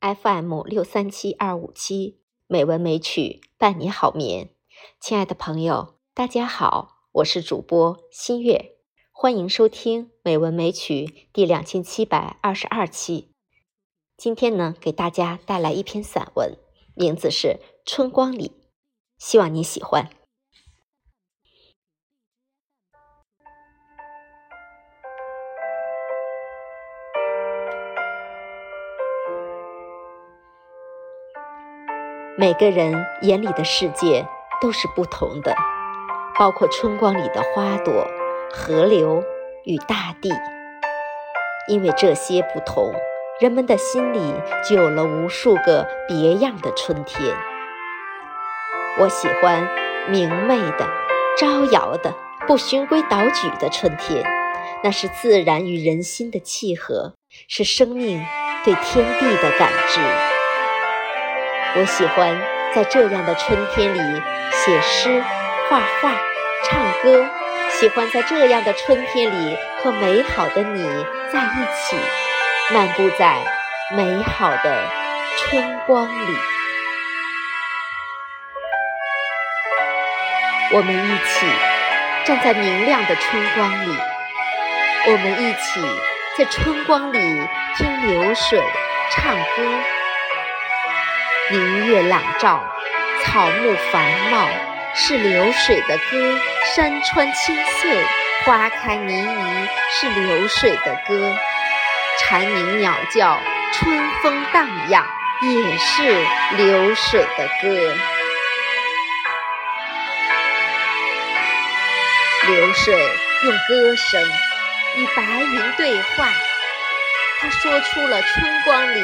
FM 六三七二五七美文美曲伴你好眠。亲爱的朋友，大家好，我是主播新月，欢迎收听美文美曲第两千七百二十二期。今天呢，给大家带来一篇散文，名字是《春光里》，希望你喜欢。每个人眼里的世界都是不同的，包括春光里的花朵、河流与大地。因为这些不同，人们的心里就有了无数个别样的春天。我喜欢明媚的、招摇的、不循规蹈矩的春天，那是自然与人心的契合，是生命对天地的感知。我喜欢在这样的春天里写诗、画画、唱歌，喜欢在这样的春天里和美好的你在一起，漫步在美好的春光里。我们一起站在明亮的春光里，我们一起在春光里听流水唱歌。明月朗照，草木繁茂，是流水的歌；山川青翠，花开靡靡，是流水的歌；蝉鸣鸟叫，春风荡漾，也是流水的歌。流水用歌声与白云对话，它说出了春光里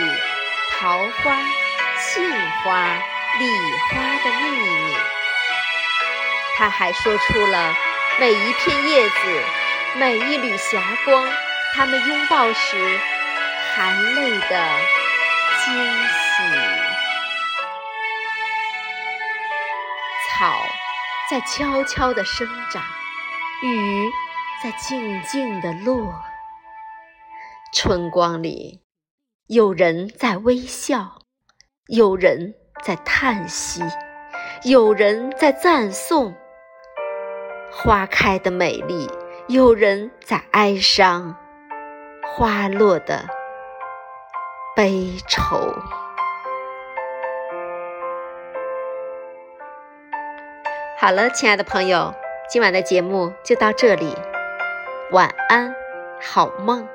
桃花。杏花、梨花的秘密，他还说出了每一片叶子、每一缕霞光，他们拥抱时含泪的惊喜。草在悄悄地生长，雨在静静地落。春光里，有人在微笑。有人在叹息，有人在赞颂花开的美丽；有人在哀伤花落的悲愁。好了，亲爱的朋友，今晚的节目就到这里，晚安，好梦。